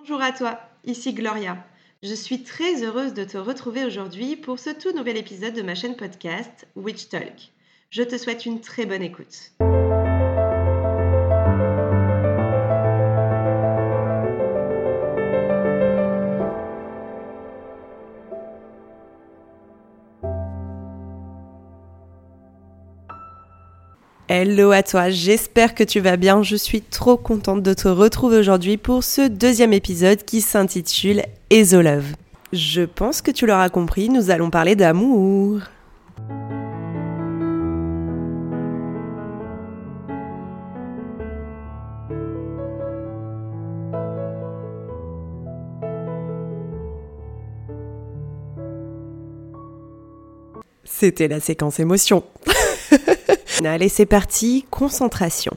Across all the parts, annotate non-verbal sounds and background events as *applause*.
Bonjour à toi, ici Gloria. Je suis très heureuse de te retrouver aujourd'hui pour ce tout nouvel épisode de ma chaîne podcast Witch Talk. Je te souhaite une très bonne écoute. Hello à toi, j'espère que tu vas bien. Je suis trop contente de te retrouver aujourd'hui pour ce deuxième épisode qui s'intitule Love. Je pense que tu l'auras compris, nous allons parler d'amour. C'était la séquence émotion. *laughs* Allez, c'est parti, concentration.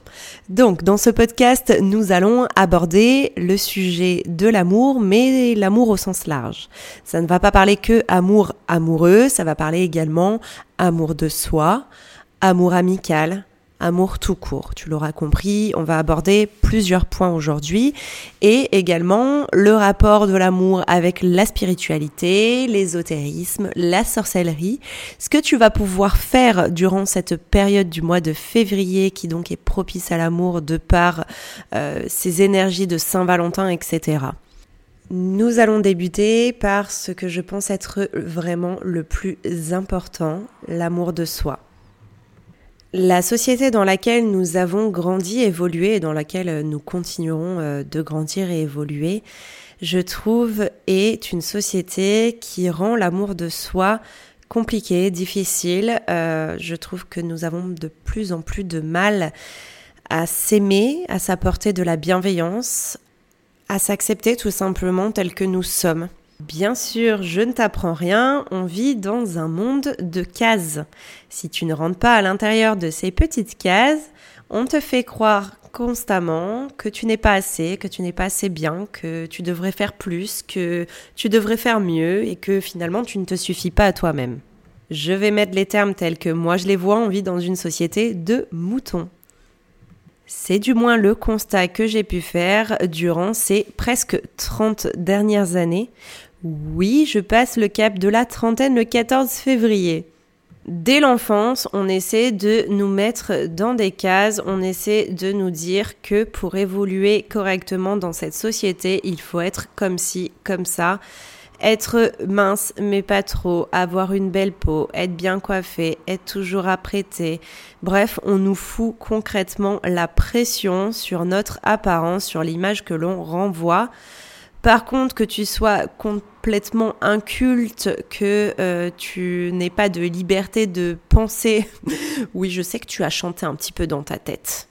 Donc, dans ce podcast, nous allons aborder le sujet de l'amour, mais l'amour au sens large. Ça ne va pas parler que amour amoureux, ça va parler également amour de soi, amour amical, amour tout court. Tu l'auras compris, on va aborder plusieurs points aujourd'hui et également le rapport de l'amour avec la spiritualité, l'ésotérisme, la sorcellerie, ce que tu vas pouvoir faire durant cette période du mois de février qui donc est propice à l'amour de par euh, ces énergies de Saint-Valentin, etc. Nous allons débuter par ce que je pense être vraiment le plus important, l'amour de soi. La société dans laquelle nous avons grandi, évolué et dans laquelle nous continuerons euh, de grandir et évoluer, je trouve, est une société qui rend l'amour de soi compliqué, difficile. Euh, je trouve que nous avons de plus en plus de mal à s'aimer, à s'apporter de la bienveillance, à s'accepter tout simplement tel que nous sommes. Bien sûr, je ne t'apprends rien, on vit dans un monde de cases. Si tu ne rentres pas à l'intérieur de ces petites cases, on te fait croire constamment que tu n'es pas assez, que tu n'es pas assez bien, que tu devrais faire plus, que tu devrais faire mieux et que finalement tu ne te suffis pas à toi-même. Je vais mettre les termes tels que moi je les vois, on vit dans une société de moutons. C'est du moins le constat que j'ai pu faire durant ces presque 30 dernières années oui, je passe le cap de la trentaine le 14 février. Dès l'enfance, on essaie de nous mettre dans des cases, on essaie de nous dire que pour évoluer correctement dans cette société, il faut être comme ci, comme ça, être mince mais pas trop, avoir une belle peau, être bien coiffé, être toujours apprêté. Bref, on nous fout concrètement la pression sur notre apparence, sur l'image que l'on renvoie. Par contre, que tu sois complètement inculte, que euh, tu n'aies pas de liberté de penser, *laughs* oui, je sais que tu as chanté un petit peu dans ta tête.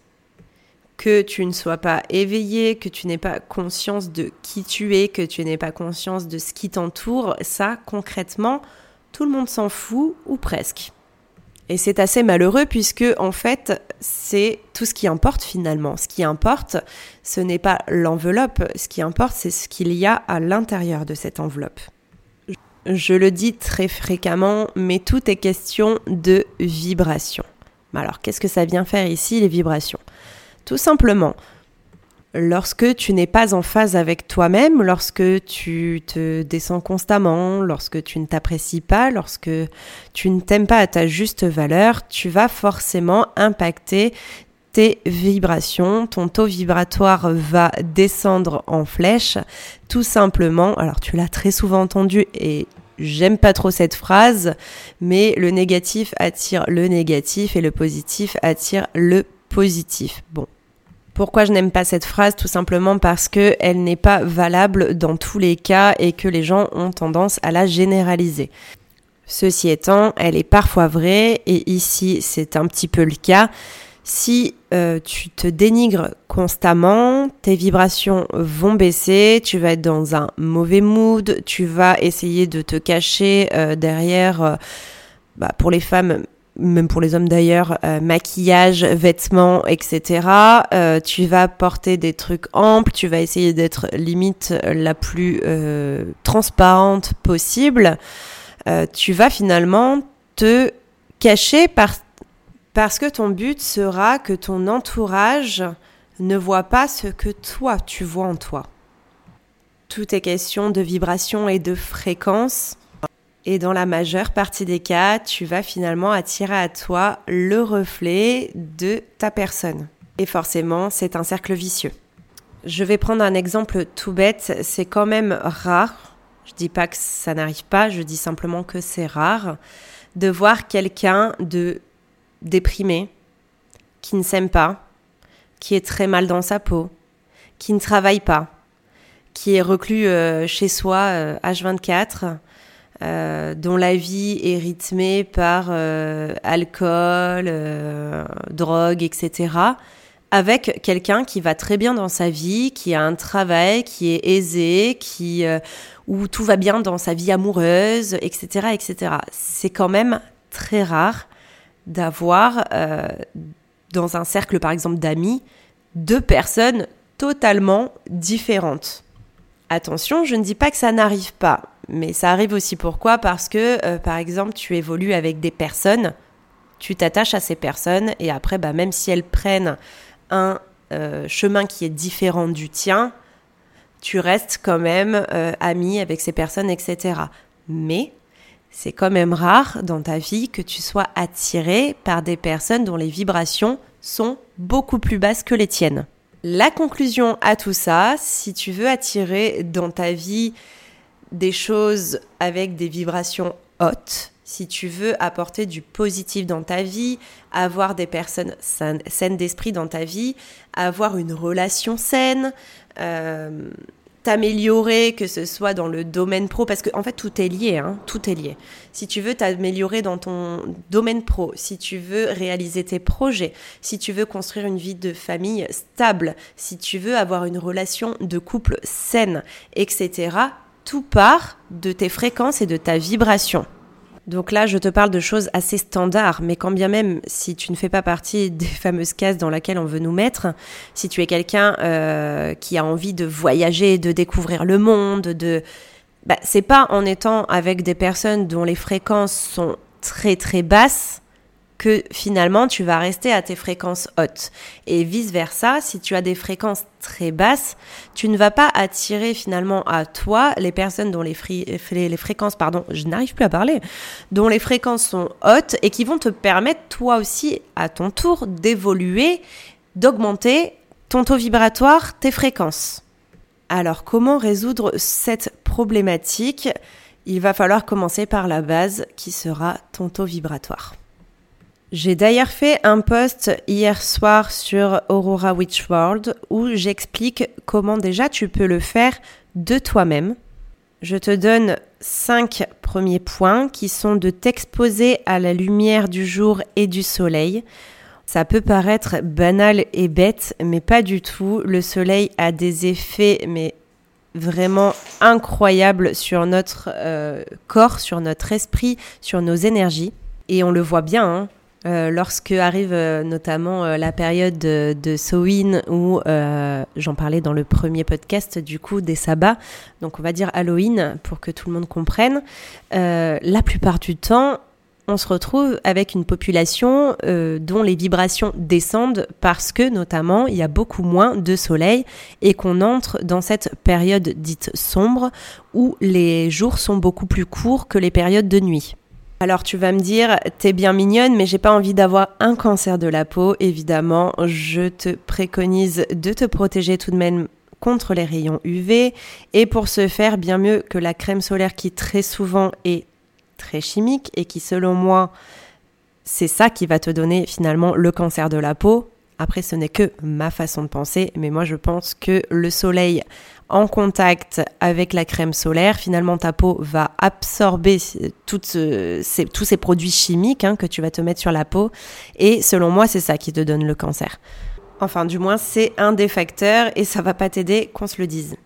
Que tu ne sois pas éveillé, que tu n'aies pas conscience de qui tu es, que tu n'aies pas conscience de ce qui t'entoure, ça, concrètement, tout le monde s'en fout, ou presque. Et c'est assez malheureux puisque en fait, c'est tout ce qui importe finalement. Ce qui importe, ce n'est pas l'enveloppe, ce qui importe, c'est ce qu'il y a à l'intérieur de cette enveloppe. Je le dis très fréquemment, mais tout est question de vibration. Alors, qu'est-ce que ça vient faire ici, les vibrations? Tout simplement, lorsque tu n'es pas en phase avec toi-même, lorsque tu te descends constamment, lorsque tu ne t'apprécies pas, lorsque tu ne t'aimes pas à ta juste valeur, tu vas forcément impacter tes vibrations, ton taux vibratoire va descendre en flèche, tout simplement. Alors tu l'as très souvent entendu et J'aime pas trop cette phrase, mais le négatif attire le négatif et le positif attire le positif. Bon, pourquoi je n'aime pas cette phrase Tout simplement parce qu'elle n'est pas valable dans tous les cas et que les gens ont tendance à la généraliser. Ceci étant, elle est parfois vraie et ici c'est un petit peu le cas. Si euh, tu te dénigres constamment, tes vibrations vont baisser, tu vas être dans un mauvais mood, tu vas essayer de te cacher euh, derrière, euh, bah, pour les femmes, même pour les hommes d'ailleurs, euh, maquillage, vêtements, etc. Euh, tu vas porter des trucs amples, tu vas essayer d'être limite la plus euh, transparente possible. tu vas finalement te cacher parce que ton but sera que ton entourage ne voit pas ce que toi tu vois en toi. Tout est question de vibration et de fréquence. Et dans la majeure partie des cas, tu vas finalement attirer à toi le reflet de ta personne. Et forcément, c'est un cercle vicieux. Je vais prendre un exemple tout bête, c'est quand même rare, je dis pas que ça n'arrive pas, je dis simplement que c'est rare de voir quelqu'un de déprimé, qui ne s'aime pas, qui est très mal dans sa peau, qui ne travaille pas, qui est reclus euh, chez soi H24, euh, euh, dont la vie est rythmée par alcool, drogue, etc., avec quelqu'un qui va très bien dans sa vie, qui a un travail, qui est aisé, qui où tout va bien dans sa vie amoureuse, etc., etc. C'est quand même très rare d'avoir dans un cercle, par exemple, d'amis, deux personnes totalement différentes. Attention, je ne dis pas que ça n'arrive pas, mais ça arrive aussi pourquoi? Parce que, euh, par exemple, tu évolues avec des personnes, tu t'attaches à ces personnes, et après, bah, même si elles prennent un euh, chemin qui est différent du tien, tu restes quand même euh, ami avec ces personnes, etc. Mais c'est quand même rare dans ta vie que tu sois attiré par des personnes dont les vibrations sont beaucoup plus basses que les tiennes. La conclusion à tout ça, si tu veux attirer dans ta vie des choses avec des vibrations hautes, si tu veux apporter du positif dans ta vie, avoir des personnes saines d'esprit dans ta vie, avoir une relation saine, euh, t'améliorer, que ce soit dans le domaine pro, parce que en fait tout est lié, hein, tout est lié. Si tu veux t'améliorer dans ton domaine pro, si tu veux réaliser tes projets, si tu veux construire une vie de famille stable, si tu veux avoir une relation de couple saine, etc., tout part de tes fréquences et de ta vibration. Donc là, je te parle de choses assez standards, mais quand bien même, si tu ne fais pas partie *laughs* des fameuses cases dans lesquelles on veut nous mettre, si tu es quelqu'un euh, qui a envie de voyager, de découvrir le monde, de... Bah, c'est pas en étant avec des personnes dont les fréquences sont très très basses que finalement tu vas rester à tes fréquences hautes. Et vice-versa, si tu as des fréquences très basses, tu ne vas pas attirer finalement à toi les personnes dont les, les fréquences, pardon, je n'arrive plus à parler, dont les fréquences sont hautes et qui vont te permettre toi aussi à ton tour d'évoluer, d'augmenter ton taux vibratoire, tes fréquences. Alors comment résoudre cette problématique? Il va falloir commencer par la base qui sera ton taux vibratoire. J'ai d'ailleurs fait un post hier soir sur Aurora Witch World où j'explique comment déjà tu peux le faire de toi-même. Je te donne cinq premiers points qui sont de t'exposer à la lumière du jour et du soleil. Ça peut paraître banal et bête, mais pas du tout. Le soleil a des effets, mais vraiment incroyables sur notre euh, corps, sur notre esprit, sur nos énergies. Et on le voit bien, hein. Euh, lorsque arrive euh, notamment euh, la période de, de Samhain où j'en parlais dans le premier podcast du coup des sabbats, donc on va dire Halloween pour que tout le monde comprenne, la plupart du temps on se retrouve avec une population dont les vibrations descendent parce que notamment il y a beaucoup moins de soleil et qu'on entre dans cette période dite sombre où les jours sont beaucoup plus courts que les périodes de nuit. Alors tu vas me dire, t'es bien mignonne, mais j'ai pas envie d'avoir un cancer de la peau. Évidemment, je te préconise de te protéger tout de même contre les rayons UV. Et pour ce faire, bien mieux que la crème solaire qui très souvent est très chimique et qui selon moi, c'est ça qui va te donner finalement le cancer de la peau. Après, ce n'est que ma façon de penser, mais moi je pense que le soleil en contact avec la crème solaire, finalement ta peau va absorber toutes ces, tous ces produits chimiques hein, que tu vas te mettre sur la peau. Et selon moi, c'est ça qui te donne le cancer. Enfin, du moins, c'est un des facteurs et ça va pas t'aider qu'on se le dise.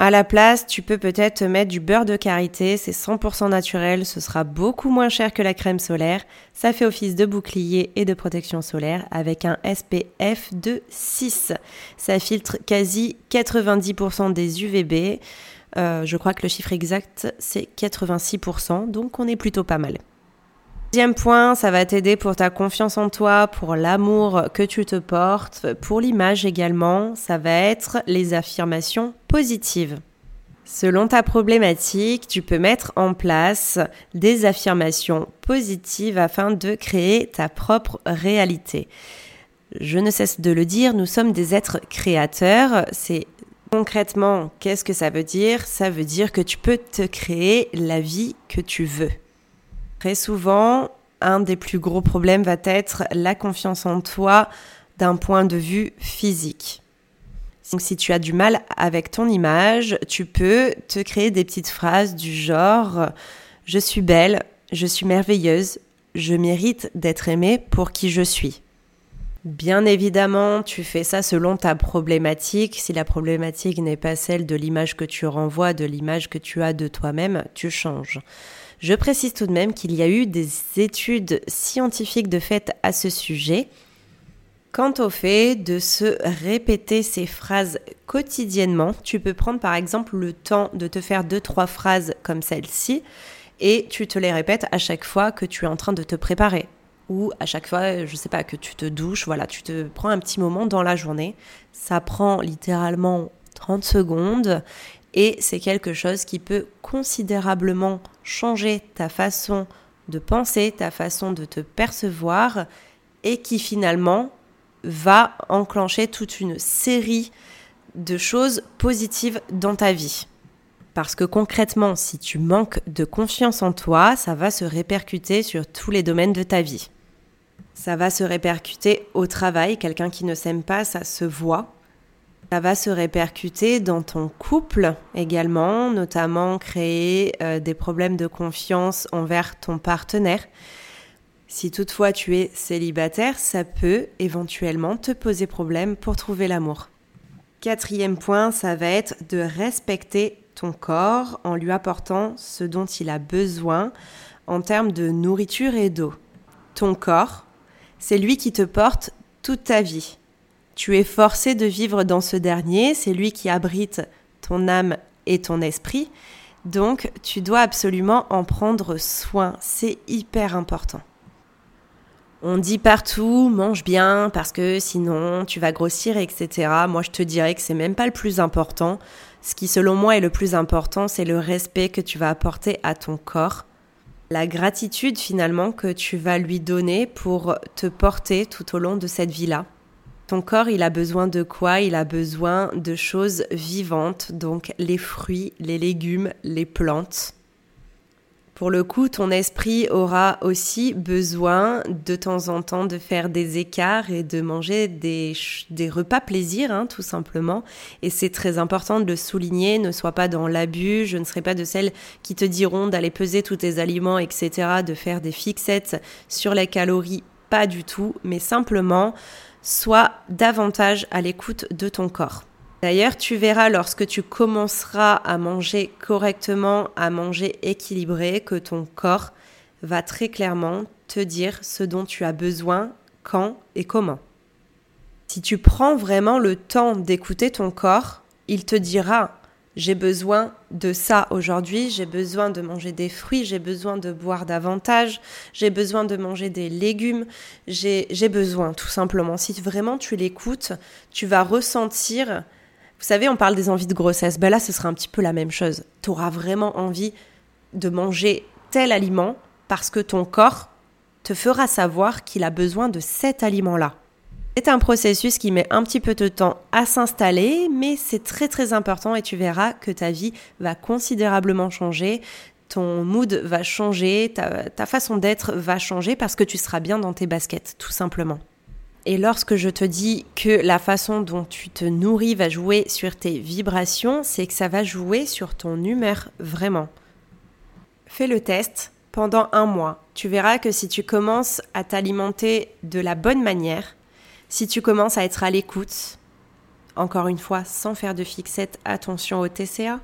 À la place, tu peux peut-être mettre du beurre de karité, c'est 100% naturel, ce sera beaucoup moins cher que la crème solaire. Ça fait office de bouclier et de protection solaire avec un SPF de 6. Ça filtre quasi 90% des UVB. Euh, je crois que le chiffre exact c'est 86%, donc on est plutôt pas mal. Deuxième point, ça va t'aider pour ta confiance en toi, pour l'amour que tu te portes, pour l'image également. Ça va être les affirmations positives. Selon ta problématique, tu peux mettre en place des affirmations positives afin de créer ta propre réalité. Je ne cesse de le dire, nous sommes des êtres créateurs. C'est concrètement, qu'est-ce que ça veut dire? Ça veut dire que tu peux te créer la vie que tu veux. Très souvent, un des plus gros problèmes va être la confiance en toi d'un point de vue physique. Donc si tu as du mal avec ton image, tu peux te créer des petites phrases du genre je suis belle, je suis merveilleuse, je mérite d'être aimée pour qui je suis. Bien évidemment, tu fais ça selon ta problématique. Si la problématique n'est pas celle de l'image que tu renvoies, de l'image que tu as de toi-même, tu changes. Je précise tout de même qu'il y a eu des études scientifiques de fait à ce sujet Quant au fait de se répéter ces phrases quotidiennement, tu peux prendre par exemple le temps de te faire deux trois phrases comme celle-ci et tu te les répètes à chaque fois que tu es en train de te préparer ou à chaque fois, je sais pas, que tu te douches, voilà, tu te prends un petit moment dans la journée. Ça prend littéralement 30 secondes et c'est quelque chose qui peut considérablement changer ta façon de penser, ta façon de te percevoir et qui finalement va enclencher toute une série de choses positives dans ta vie. Parce que concrètement, si tu manques de confiance en toi, ça va se répercuter sur tous les domaines de ta vie. Ça va se répercuter au travail, quelqu'un qui ne s'aime pas, ça se voit. Ça va se répercuter dans ton couple également, notamment créer euh, des problèmes de confiance envers ton partenaire. Si toutefois tu es célibataire, ça peut éventuellement te poser problème pour trouver l'amour. Quatrième point, ça va être de respecter ton corps en lui apportant ce dont il a besoin en termes de nourriture et d'eau. Ton corps, c'est lui qui te porte toute ta vie. Tu es forcé de vivre dans ce dernier, c'est lui qui abrite ton âme et ton esprit, donc tu dois absolument en prendre soin, c'est hyper important. On dit partout, mange bien parce que sinon tu vas grossir, etc. Moi je te dirais que c'est même pas le plus important. Ce qui selon moi est le plus important, c'est le respect que tu vas apporter à ton corps. La gratitude finalement que tu vas lui donner pour te porter tout au long de cette vie-là. Ton corps, il a besoin de quoi? Il a besoin de choses vivantes, donc les fruits, les légumes, les plantes. Pour le coup, ton esprit aura aussi besoin de temps en temps de faire des écarts et de manger des, repas plaisir, hein, tout simplement. Et c'est très important de le souligner, ne sois pas dans l'abus, je ne serai pas de celles qui te diront d'aller peser tous tes aliments, etc., de faire des fixettes sur les calories, pas du tout, mais simplement sois davantage à l'écoute de ton corps. D'ailleurs, tu verras lorsque tu commenceras à manger correctement, à manger équilibré, que ton corps va très clairement te dire ce dont tu as besoin, quand et comment. Si tu prends vraiment le temps d'écouter ton corps, il te dira j'ai besoin de ça aujourd'hui, j'ai besoin de manger des fruits, j'ai besoin de boire davantage, j'ai besoin de manger des légumes, j'ai besoin tout simplement. Si vraiment tu l'écoutes, tu vas ressentir vous savez, on parle des envies de grossesse. Ben là, ce sera un petit peu la même chose. Tu auras vraiment envie de manger tel aliment parce que ton corps te fera savoir qu'il a besoin de cet aliment-là. C'est un processus qui met un petit peu de temps à s'installer, mais c'est très très important et tu verras que ta vie va considérablement changer, ton mood va changer, ta, façon d'être va changer parce que tu seras bien dans tes baskets, tout simplement. Et lorsque je te dis que la façon dont tu te nourris va jouer sur tes vibrations, c'est que ça va jouer sur ton humeur vraiment. Fais le test pendant un mois. Tu verras que si tu commences à t'alimenter de la bonne manière, si tu commences à être à l'écoute, encore une fois, sans faire de fixette, attention au TCA.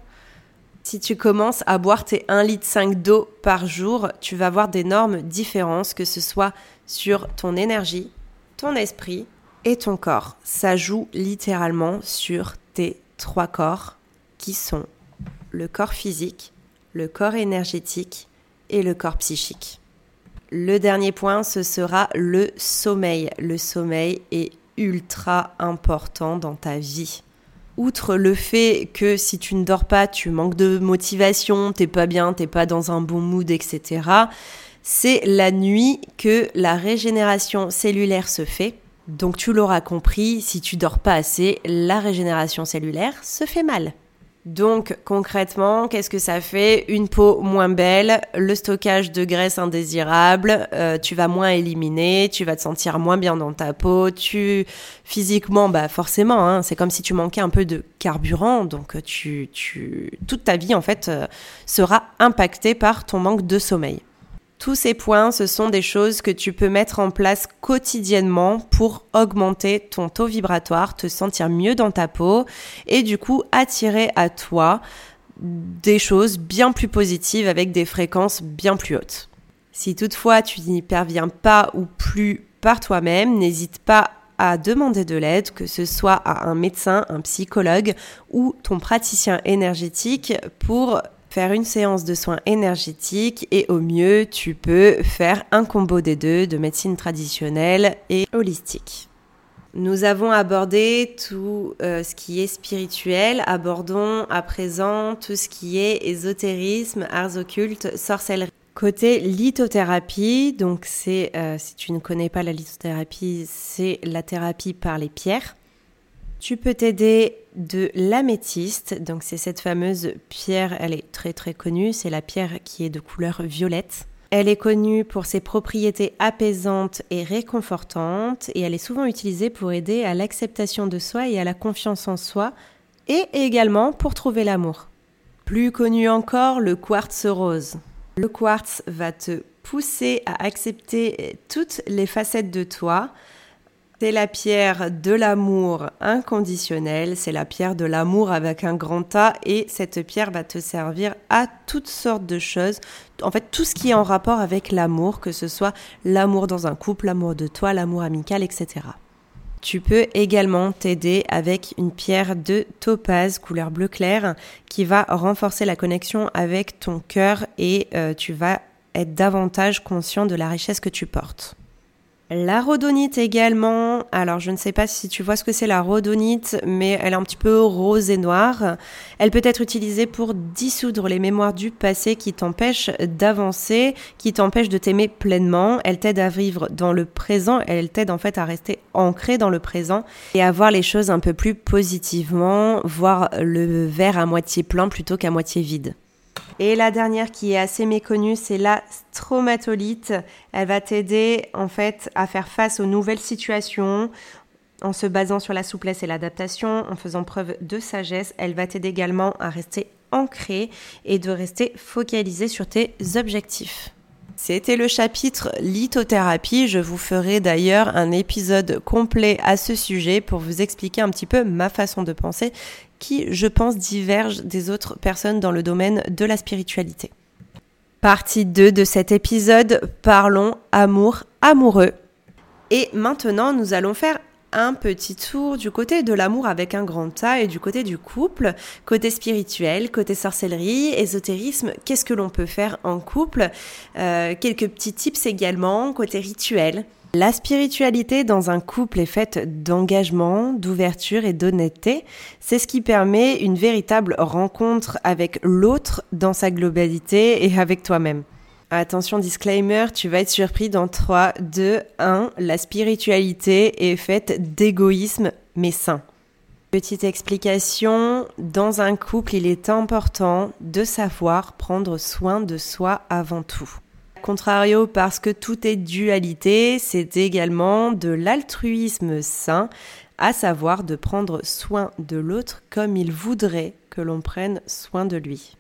Si tu commences à boire tes 1,5 litre d'eau par jour, tu vas voir d'énormes différences, que ce soit sur ton énergie, ton esprit et ton corps. Ça joue littéralement sur tes trois corps qui sont le corps physique, le corps énergétique et le corps psychique. Le dernier point, ce sera le sommeil. Le sommeil est ultra important dans ta vie. outre le fait que si tu ne dors pas, tu manques de motivation, t'es pas bien, t'es pas dans un bon mood, etc., c'est la nuit que la régénération cellulaire se fait. Donc tu l'auras compris, si tu dors pas assez, la régénération cellulaire se fait mal. Donc concrètement, qu'est-ce que ça fait Une peau moins belle, le stockage de graisse indésirable, euh, tu vas moins éliminer, tu vas te sentir moins bien dans ta peau, tu physiquement, bah forcément, hein, c'est comme si tu manquais un peu de carburant, donc tu, tu, toute ta vie en fait euh, sera impactée par ton manque de sommeil. Tous ces points, ce sont des choses que tu peux mettre en place quotidiennement pour augmenter ton taux vibratoire, te sentir mieux dans ta peau et du coup attirer à toi des choses bien plus positives avec des fréquences bien plus hautes. Si toutefois tu n'y parviens pas ou plus par toi-même, n'hésite pas à demander de l'aide, que ce soit à un médecin, un psychologue ou ton praticien énergétique pour faire une séance de soins énergétiques et au mieux, tu peux faire un combo des deux de médecine traditionnelle et holistique. Nous avons abordé tout euh, ce qui est spirituel. Abordons à présent tout ce qui est ésotérisme, arts occultes, sorcellerie. Côté lithothérapie, donc c'est, euh, si tu ne connais pas la lithothérapie, c'est la thérapie par les pierres. Tu peux t'aider de l'améthyste. Donc c'est cette fameuse pierre, elle est très très connue, c'est la pierre qui est de couleur violette. Elle est connue pour ses propriétés apaisantes et réconfortantes et elle est souvent utilisée pour aider à l'acceptation de soi et à la confiance en soi et également pour trouver l'amour. Plus connu encore, le quartz rose. Le quartz va te pousser à accepter toutes les facettes de toi, c'est la pierre de l'amour inconditionnel, c'est la pierre de l'amour avec un grand A et cette pierre va te servir à toutes sortes de choses. En fait, tout ce qui est en rapport avec l'amour, que ce soit l'amour dans un couple, l'amour de toi, l'amour amical, etc. Tu peux également t'aider avec une pierre de topaz couleur bleu clair qui va renforcer la connexion avec ton cœur et euh, tu vas être davantage conscient de la richesse que tu portes. La rhodonite également. Alors, je ne sais pas si tu vois ce que c'est la rhodonite, mais elle est un petit peu rose et noire. Elle peut être utilisée pour dissoudre les mémoires du passé qui t'empêchent d'avancer, qui t'empêchent de t'aimer pleinement. Elle t'aide à vivre dans le présent. Elle t'aide en fait à rester ancré dans le présent et à voir les choses un peu plus positivement, voir le verre à moitié plein plutôt qu'à moitié vide. Et la dernière qui est assez méconnue, c'est la stromatolite. Elle va t'aider en fait à faire face aux nouvelles situations en se basant sur la souplesse et l'adaptation, en faisant preuve de sagesse. Elle va t'aider également à rester ancré et de rester focalisé sur tes objectifs. C'était le chapitre lithothérapie. Je vous ferai d'ailleurs un épisode complet à ce sujet pour vous expliquer un petit peu ma façon de penser qui, je pense, diverge des autres personnes dans le domaine de la spiritualité. Partie 2 de cet épisode, parlons amour amoureux. Et maintenant, nous allons faire un petit tour du côté de l'amour avec un grand A et du côté du couple, côté spirituel, côté sorcellerie, ésotérisme, qu'est-ce que l'on peut faire en couple, euh, quelques petits tips également, côté rituel. La spiritualité dans un couple est faite d'engagement, d'ouverture et d'honnêteté. C'est ce qui permet une véritable rencontre avec l'autre dans sa globalité et avec toi-même. Attention, disclaimer, tu vas être surpris dans 3, 2, 1. La spiritualité est faite d'égoïsme mais sain. Petite explication, dans un couple, il est important de savoir prendre soin de soi avant tout contrario, parce que tout est dualité, c'est également de l'altruisme sain, à savoir de prendre soin de l'autre comme il voudrait que l'on prenne soin de lui.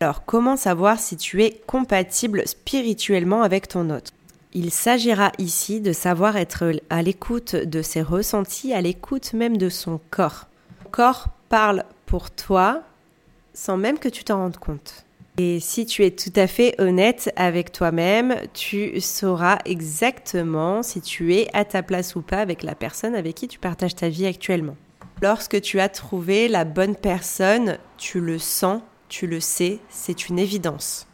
Alors, comment savoir si tu es compatible spirituellement avec ton autre? Il s'agira ici de savoir être à l'écoute de ses ressentis, à l'écoute même de son corps. Ton corps parle pour toi sans même que tu t'en rendes compte. Et si tu es tout à fait honnête avec toi-même, tu sauras exactement si tu es à ta place ou pas avec la personne avec qui tu partages ta vie actuellement. Lorsque tu as trouvé la bonne personne, tu le sens, tu le sais, c'est une évidence.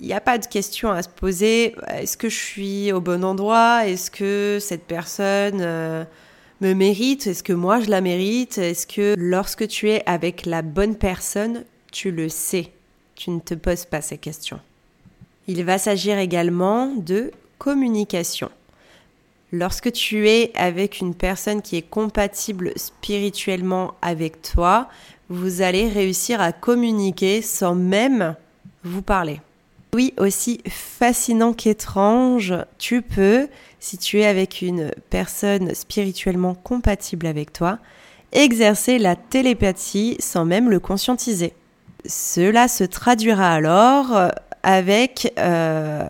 Il n'y a pas de question à se poser, est-ce que je suis au bon endroit? Est-ce que cette personne euh, me mérite? Est-ce que moi je la mérite? Est-ce que lorsque tu es avec la bonne personne, tu le sais? Tu ne te poses pas ces questions. Il va s'agir également de communication. Lorsque tu es avec une personne qui est compatible spirituellement avec toi, vous allez réussir à communiquer sans même vous parler. Oui, aussi fascinant qu'étrange, tu peux, si tu es avec une personne spirituellement compatible avec toi, exercer la télépathie sans même le conscientiser. Cela se traduira alors avec, euh,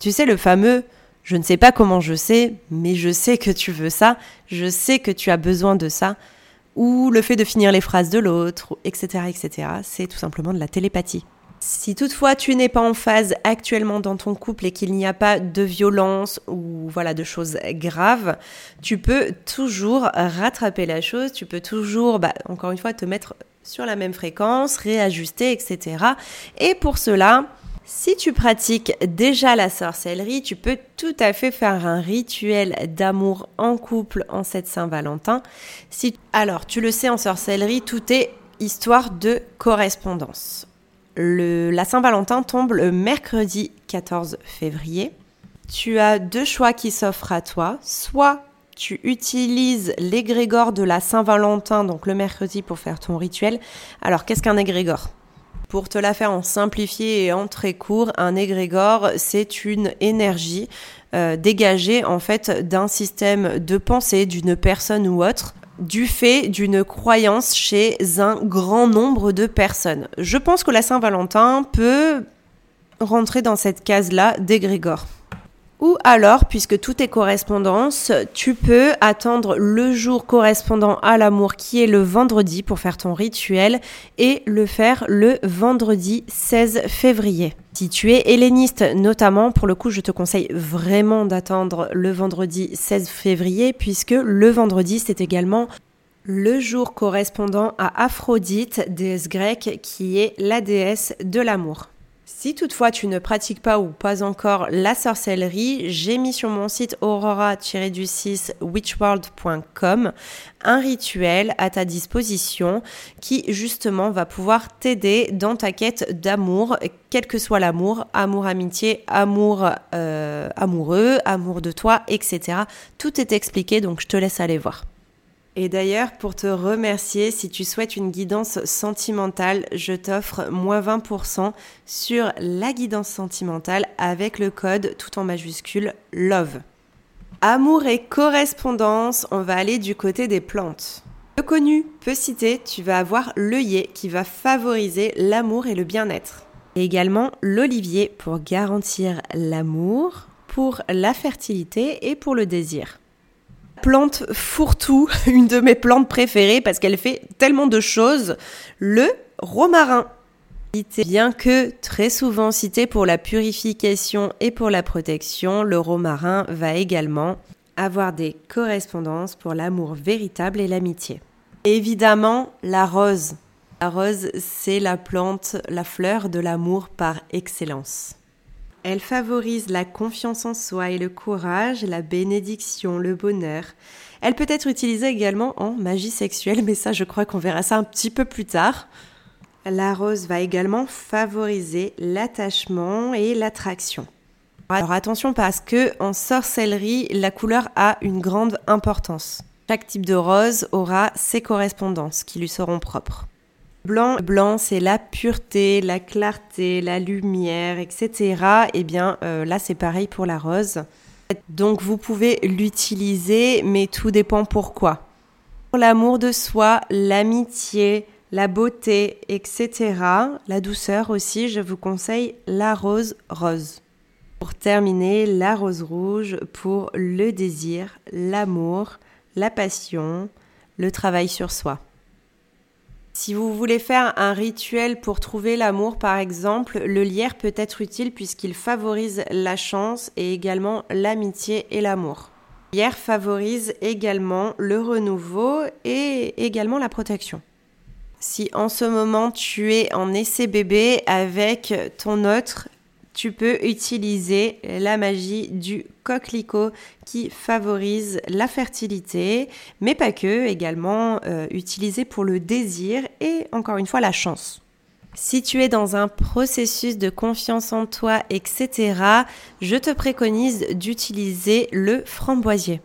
tu sais, le fameux je ne sais pas comment je sais, mais je sais que tu veux ça, je sais que tu as besoin de ça, ou le fait de finir les phrases de l'autre, etc., etc. C'est tout simplement de la télépathie. Si toutefois tu n'es pas en phase actuellement dans ton couple et qu'il n'y a pas de violence ou voilà de choses graves, tu peux toujours rattraper la chose, tu peux toujours, bah, encore une fois, te mettre sur la même fréquence, réajuster, etc. Et pour cela, si tu pratiques déjà la sorcellerie, tu peux tout à fait faire un rituel d'amour en couple en cette Saint-Valentin. Si... Alors, tu le sais, en sorcellerie, tout est histoire de correspondance. Le... La Saint-Valentin tombe le mercredi 14 février. Tu as deux choix qui s'offrent à toi. Soit tu utilises l'égrégore de la Saint-Valentin, donc le mercredi, pour faire ton rituel. Alors, qu'est-ce qu'un égrégore? Pour te la faire en simplifié et en très court, un égrégore, c'est une énergie euh, dégagée en fait d'un système de pensée d'une personne ou autre du fait d'une croyance chez un grand nombre de personnes. Je pense que la Saint-Valentin peut rentrer dans cette case-là d'égrégore. Ou alors, puisque tout est correspondance, tu peux attendre le jour correspondant à l'amour qui est le vendredi pour faire ton rituel et le faire le vendredi 16 février. Si tu es helléniste notamment, pour le coup, je te conseille vraiment d'attendre le vendredi 16 février puisque le vendredi, c'est également le jour correspondant à Aphrodite, déesse grecque, qui est la déesse de l'amour. Si toutefois tu ne pratiques pas ou pas encore la sorcellerie, j'ai mis sur mon site aurora-du6witchworld.com un rituel à ta disposition qui justement va pouvoir t'aider dans ta quête d'amour, quel que soit l'amour, amour amitié, amour euh, amoureux, amour de toi, etc. Tout est expliqué donc je te laisse aller voir. Et d'ailleurs, pour te remercier, si tu souhaites une guidance sentimentale, je t'offre moins 20% sur la guidance sentimentale avec le code tout en majuscule LOVE. Amour et correspondance, on va aller du côté des plantes. Peu connu, peu cité, tu vas avoir l'œillet qui va favoriser l'amour et le bien-être. Également l'olivier pour garantir l'amour, pour la fertilité et pour le désir plante fourre-tout, *laughs* une de mes plantes préférées parce qu'elle fait tellement de choses, le romarin. Bien que très souvent cité pour la purification et pour la protection, le romarin va également avoir des correspondances pour l'amour véritable et l'amitié. Évidemment, la rose. La rose, c'est la plante, la fleur de l'amour par excellence. Elle favorise la confiance en soi et le courage, la bénédiction, le bonheur. Elle peut être utilisée également en magie sexuelle, mais ça je crois qu'on verra ça un petit peu plus tard. La rose va également favoriser l'attachement et l'attraction. Alors attention parce que en sorcellerie, la couleur a une grande importance. Chaque type de rose aura ses correspondances qui lui seront propres. Blanc, blanc, c'est la pureté, la clarté, la lumière, etc. Eh bien, euh, là, c'est pareil pour la rose. Donc, vous pouvez l'utiliser, mais tout dépend pourquoi. Pour l'amour de soi, l'amitié, la beauté, etc. La douceur aussi, je vous conseille la rose rose. Pour terminer, la rose rouge pour le désir, l'amour, la passion, le travail sur soi. Si vous voulez faire un rituel pour trouver l'amour, par exemple, le lierre peut être utile puisqu'il favorise la chance et également l'amitié et l'amour. Le lierre favorise également le renouveau et également la protection. Si en ce moment tu es en essai bébé avec ton autre, tu peux utiliser la magie du coquelicot qui favorise la fertilité, mais pas que, également euh, utilisé pour le désir et encore une fois la chance. Si tu es dans un processus de confiance en toi, etc., je te préconise d'utiliser le framboisier.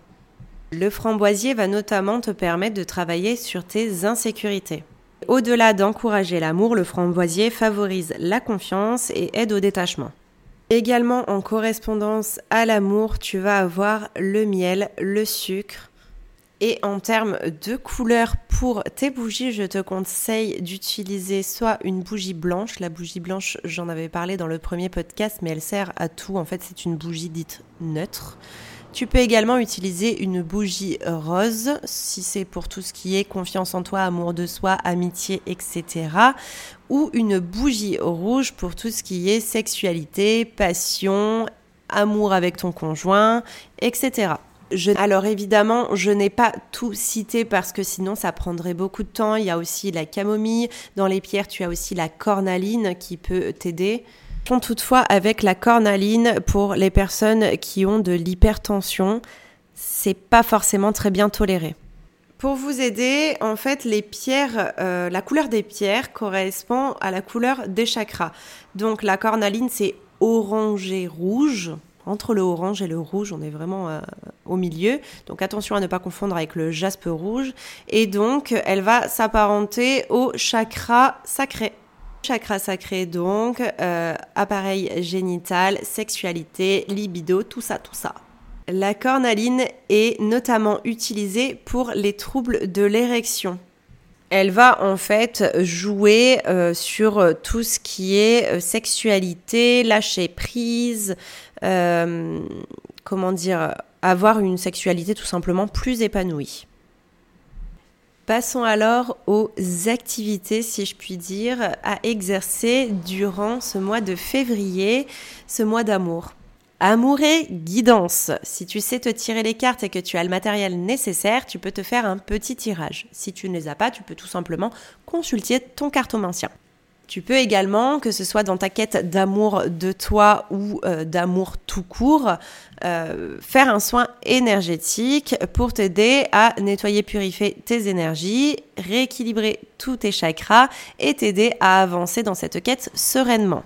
Le framboisier va notamment te permettre de travailler sur tes insécurités. Au-delà d'encourager l'amour, le framboisier favorise la confiance et aide au détachement. Également en correspondance à l'amour, tu vas avoir le miel, le sucre. Et en termes de couleur pour tes bougies, je te conseille d'utiliser soit une bougie blanche. La bougie blanche, j'en avais parlé dans le premier podcast, mais elle sert à tout. En fait, c'est une bougie dite neutre. Tu peux également utiliser une bougie rose si c'est pour tout ce qui est confiance en toi, amour de soi, amitié, etc. Ou une bougie rouge pour tout ce qui est sexualité, passion, amour avec ton conjoint, etc. alors évidemment, je n'ai pas tout cité parce que sinon ça prendrait beaucoup de temps. Il y a aussi la camomille. Dans les pierres, tu as aussi la cornaline qui peut t'aider toutefois avec la cornaline pour les personnes qui ont de l'hypertension. C'est pas forcément très bien toléré. Pour vous aider, en fait, les pierres, euh, la couleur des pierres correspond à la couleur des chakras. Donc la cornaline, c'est orangé rouge. Entre le orange et le rouge, on est vraiment euh, au milieu. Donc attention à ne pas confondre avec le jaspe rouge. Et donc, elle va s'apparenter au chakra sacré. Chakra sacré donc, euh, appareil génital, sexualité, libido, tout ça, tout ça. La cornaline est notamment utilisée pour les troubles de l'érection. Elle va en fait jouer euh, sur tout ce qui est euh, sexualité, lâcher prise, comment dire, avoir une sexualité tout simplement plus épanouie. Passons alors aux activités, si je puis dire, à exercer durant ce mois de février, ce mois d'amour. Amour et guidance. Si tu sais te tirer les cartes et que tu as le matériel nécessaire, tu peux te faire un petit tirage. Si tu ne les as pas, tu peux tout simplement consulter ton cartomancien. Tu peux également, que ce soit dans ta quête d'amour de toi ou euh, d'amour tout court, euh, faire un soin énergétique pour t'aider à nettoyer, purifier tes énergies, rééquilibrer tous tes chakras et t'aider à avancer dans cette quête sereinement.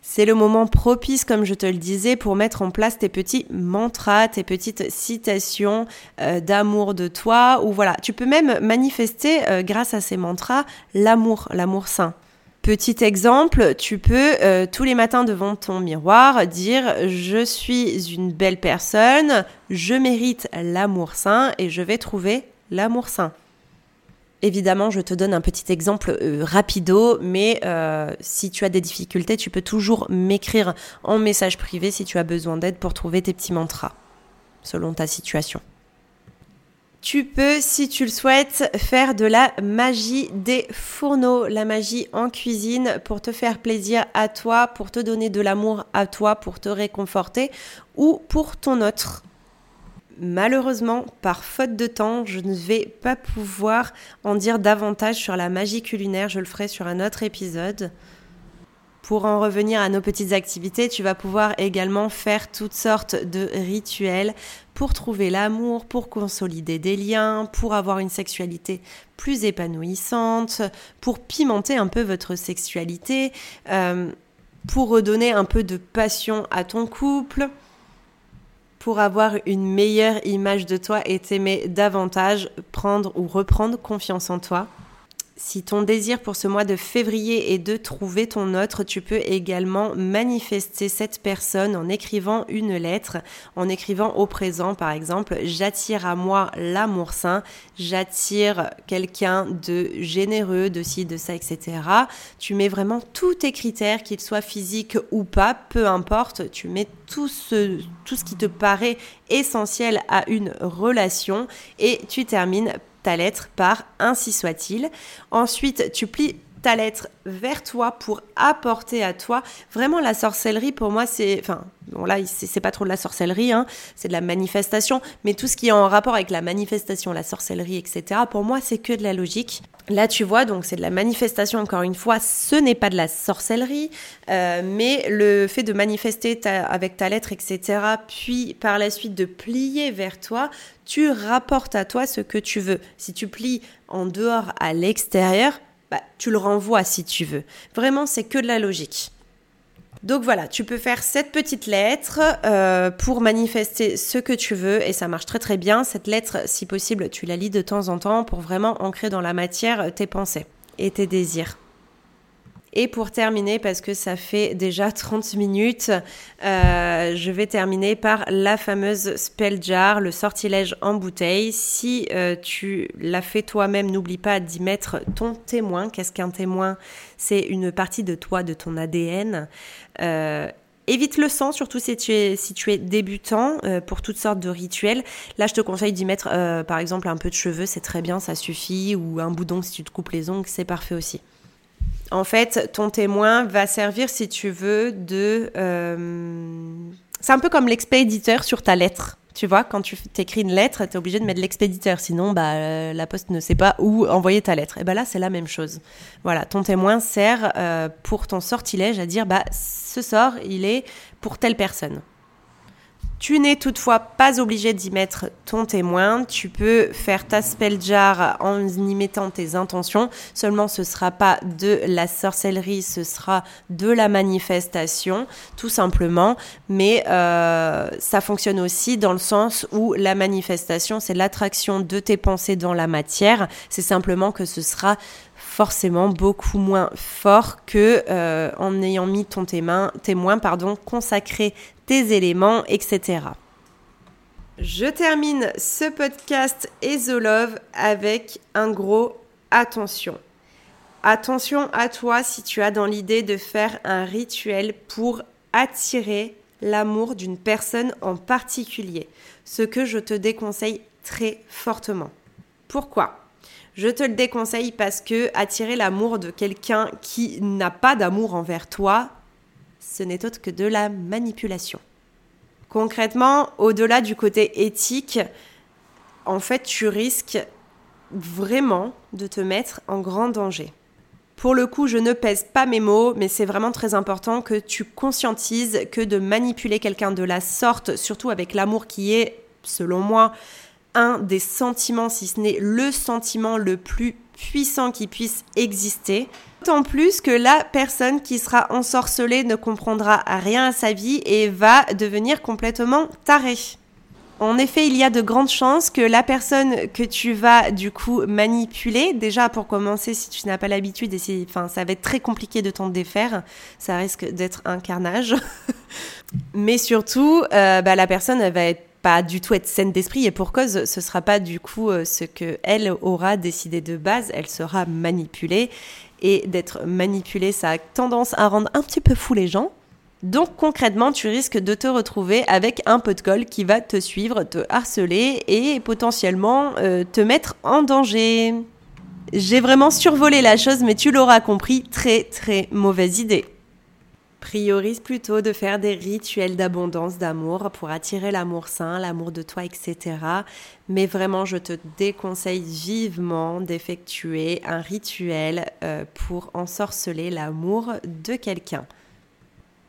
C'est le moment propice, comme je te le disais, pour mettre en place tes petits mantras, tes petites citations euh, d'amour de toi, ou voilà, tu peux même manifester grâce à ces mantras l'amour, l'amour sain. Petit exemple, tu peux euh, tous les matins devant ton miroir dire je suis une belle personne, je mérite l'amour sain et je vais trouver l'amour sain. Évidemment, je te donne un petit exemple euh, rapido, mais euh, si tu as des difficultés, tu peux toujours m'écrire en message privé si tu as besoin d'aide pour trouver tes petits mantras, selon ta situation. Tu peux, si tu le souhaites, faire de la magie des fourneaux, la magie en cuisine pour te faire plaisir à toi, pour te donner de l'amour à toi, pour te réconforter ou pour ton autre. Malheureusement, par faute de temps, je ne vais pas pouvoir en dire davantage sur la magie culinaire, je le ferai sur un autre épisode. Pour en revenir à nos petites activités, tu vas pouvoir également faire toutes sortes de rituels pour trouver l'amour, pour consolider des liens, pour avoir une sexualité plus épanouissante, pour pimenter un peu votre sexualité, euh, pour redonner un peu de passion à ton couple, pour avoir une meilleure image de toi et t'aimer davantage, prendre ou reprendre confiance en toi. Si ton désir pour ce mois de février est de trouver ton autre, tu peux également manifester cette personne en écrivant une lettre, en écrivant au présent par exemple, j'attire à moi l'amour sain, j'attire quelqu'un de généreux, de ci, de ça, etc. Tu mets vraiment tous tes critères, qu'ils soient physiques ou pas, peu importe, tu mets tout ce, tout ce qui te paraît essentiel à une relation et tu termines ta lettre par ainsi soit-il. Ensuite, tu plies ta lettre vers toi pour apporter à toi. Vraiment, la sorcellerie, pour moi, c'est. Enfin, bon, là, c'est pas trop de la sorcellerie, hein, c'est de la manifestation, mais tout ce qui est en rapport avec la manifestation, la sorcellerie, etc., pour moi, c'est que de la logique. Là, tu vois, donc c'est de la manifestation, encore une fois, ce n'est pas de la sorcellerie, euh, mais le fait de manifester avec ta lettre, etc., puis par la suite de plier vers toi, tu rapportes à toi ce que tu veux. Si tu plies en dehors à l'extérieur, bah, tu le renvoies si tu veux. Vraiment, c'est que de la logique. Donc voilà, tu peux faire cette petite lettre euh, pour manifester ce que tu veux et ça marche très très bien. Cette lettre, si possible, tu la lis de temps en temps pour vraiment ancrer dans la matière tes pensées et tes désirs. Et pour terminer, parce que ça fait déjà 30 minutes, euh, je vais terminer par la fameuse spell jar, le sortilège en bouteille. Si euh, tu l'as fait toi-même, n'oublie pas d'y mettre ton témoin. Qu'est-ce qu'un témoin? C'est une partie de toi, de ton ADN. Euh, évite le sang, surtout si tu es, si tu es débutant, pour toutes sortes de rituels. Là, je te conseille d'y mettre, par exemple, un peu de cheveux, c'est très bien, ça suffit. Ou un boudon si tu te coupes les ongles, c'est parfait aussi. En fait, ton témoin va servir, si tu veux, de... Euh, c'est un peu comme l'expéditeur sur ta lettre. Tu vois, quand tu t'écris une lettre, tu es obligé de mettre l'expéditeur, sinon bah, euh, la poste ne sait pas où envoyer ta lettre. Et bien là, c'est la même chose. Voilà, ton témoin sert euh, pour ton sortilège à dire, bah, ce sort, il est pour telle personne. Tu n'es toutefois pas obligé d'y mettre ton témoin. Tu peux faire ta spell jar en y mettant tes intentions. Seulement, ce sera pas de la sorcellerie, ce sera de la manifestation, tout simplement. Mais euh, ça fonctionne aussi dans le sens où la manifestation, c'est l'attraction de tes pensées dans la matière. C'est simplement que ce sera forcément beaucoup moins fort que euh, en ayant mis ton témoin, témoin pardon, consacré tes éléments, etc. Je termine ce podcast Love avec un gros attention. Attention à toi si tu as dans l'idée de faire un rituel pour attirer l'amour d'une personne en particulier, ce que je te déconseille très fortement. Pourquoi? Je te le déconseille parce que attirer l'amour de quelqu'un qui n'a pas d'amour envers toi, ce n'est autre que de la manipulation. Concrètement, au-delà du côté éthique, en fait, tu risques vraiment de te mettre en grand danger. Pour le coup, je ne pèse pas mes mots, mais c'est vraiment très important que tu conscientises que de manipuler quelqu'un de la sorte, surtout avec l'amour qui est, selon moi, un des sentiments, si ce n'est le sentiment le plus puissant qui puisse exister, Plus que la personne qui sera ensorcelée ne comprendra rien à sa vie et va devenir complètement tarée. En effet, il y a de grandes chances que la personne que tu vas du coup manipuler, déjà pour commencer, si tu n'as pas l'habitude, et enfin, ça va être très compliqué de t'en défaire, ça risque d'être un carnage. *laughs* Mais surtout, euh, bah, la personne elle va être pas du tout être saine d'esprit et pour cause, ce sera pas du coup euh, ce que elle aura décidé de base, elle sera manipulée et d'être manipulée, ça a tendance à rendre un petit peu fou les gens. Donc concrètement, tu risques de te retrouver avec un pot de colle qui va te suivre, te harceler et potentiellement euh, te mettre en danger. J'ai vraiment survolé la chose, mais tu l'auras compris, très très mauvaise idée. Priorise plutôt de faire des rituels d'abondance, d'amour pour attirer l'amour sain, l'amour de toi, etc. Mais vraiment, je te déconseille vivement d'effectuer un rituel euh, pour ensorceler l'amour de quelqu'un.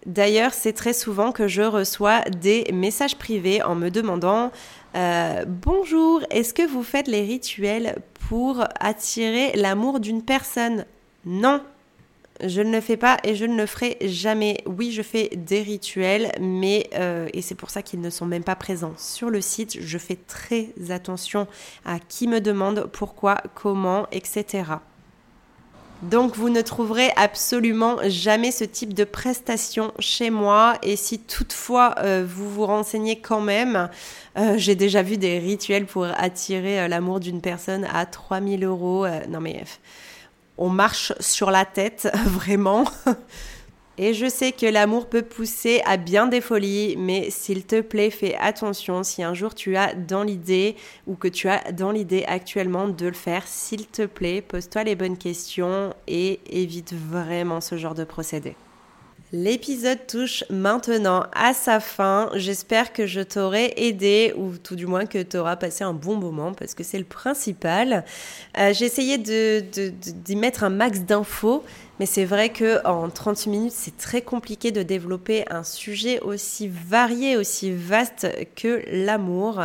D'ailleurs, c'est très souvent que je reçois des messages privés en me demandant euh, Bonjour, est-ce que vous faites les rituels pour attirer l'amour d'une personne? Non, je ne le fais pas et je ne le ferai jamais. Oui, je fais des rituels, mais euh, et c'est pour ça qu'ils ne sont même pas présents sur le site. Je fais très attention à qui me demande pourquoi, comment, etc. Donc vous ne trouverez absolument jamais ce type de prestation chez moi et si toutefois euh, vous vous renseignez quand même, euh, j'ai déjà vu des rituels pour attirer l'amour d'une personne à 3000 euros. non mais on marche sur la tête, *laughs* vraiment. Et je sais que l'amour peut pousser à bien des folies, mais s'il te plaît, fais attention si un jour tu as dans l'idée ou que tu as dans l'idée actuellement de le faire, s'il te plaît, pose-toi les bonnes questions et évite vraiment ce genre de procédé. L'épisode touche maintenant à sa fin. J'espère que je t'aurai aidé ou tout du moins que tu auras passé un bon moment parce que c'est le principal. Euh, j'ai essayé d'y mettre un max d'infos, mais c'est vrai que en 30 minutes, c'est très compliqué de développer un sujet aussi varié, aussi vaste que l'amour.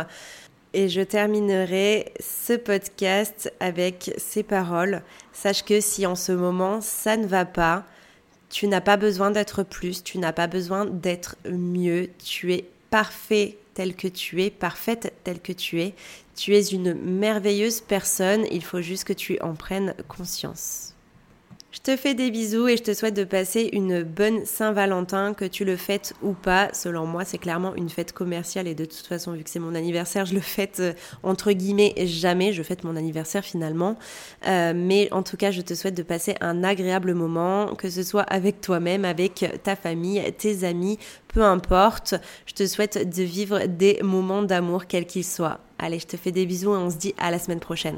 Et je terminerai ce podcast avec ces paroles. Sache que si en ce moment ça ne va pas, tu n'as pas besoin d'être plus, tu n'as pas besoin d'être mieux, tu es parfait tel que tu es, parfaite tel que tu es. Tu es une merveilleuse personne, il faut juste que tu en prennes conscience. Je te fais des bisous et je te souhaite de passer une bonne Saint-Valentin, que tu le fêtes ou pas. Selon moi, c'est clairement une fête commerciale et de toute façon, vu que c'est mon anniversaire, je le fête euh, entre guillemets jamais. Je fête mon anniversaire finalement. Euh, mais en tout cas, je te souhaite de passer un agréable moment, que ce soit avec toi-même, avec ta famille, tes amis, peu importe. Je te souhaite de vivre des moments d'amour, quels qu'ils soient. Allez, je te fais des bisous et on se dit à la semaine prochaine.